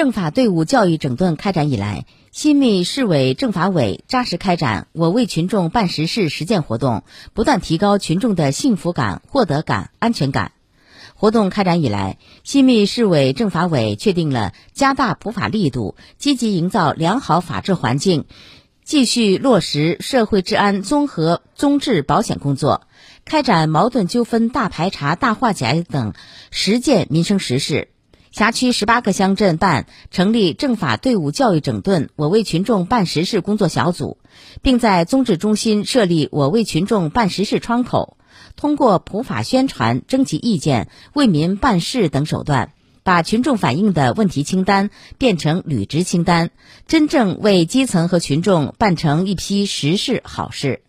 政法队伍教育整顿开展以来，新密市委政法委扎实开展“我为群众办实事”实践活动，不断提高群众的幸福感、获得感、安全感。活动开展以来，新密市委政法委确定了加大普法力度，积极营造良好法治环境，继续落实社会治安综合综治保险工作，开展矛盾纠纷大排查、大化解等实践民生实事。辖区十八个乡镇办成立政法队伍教育整顿“我为群众办实事”工作小组，并在综治中心设立“我为群众办实事”窗口，通过普法宣传、征集意见、为民办事等手段，把群众反映的问题清单变成履职清单，真正为基层和群众办成一批实事好事。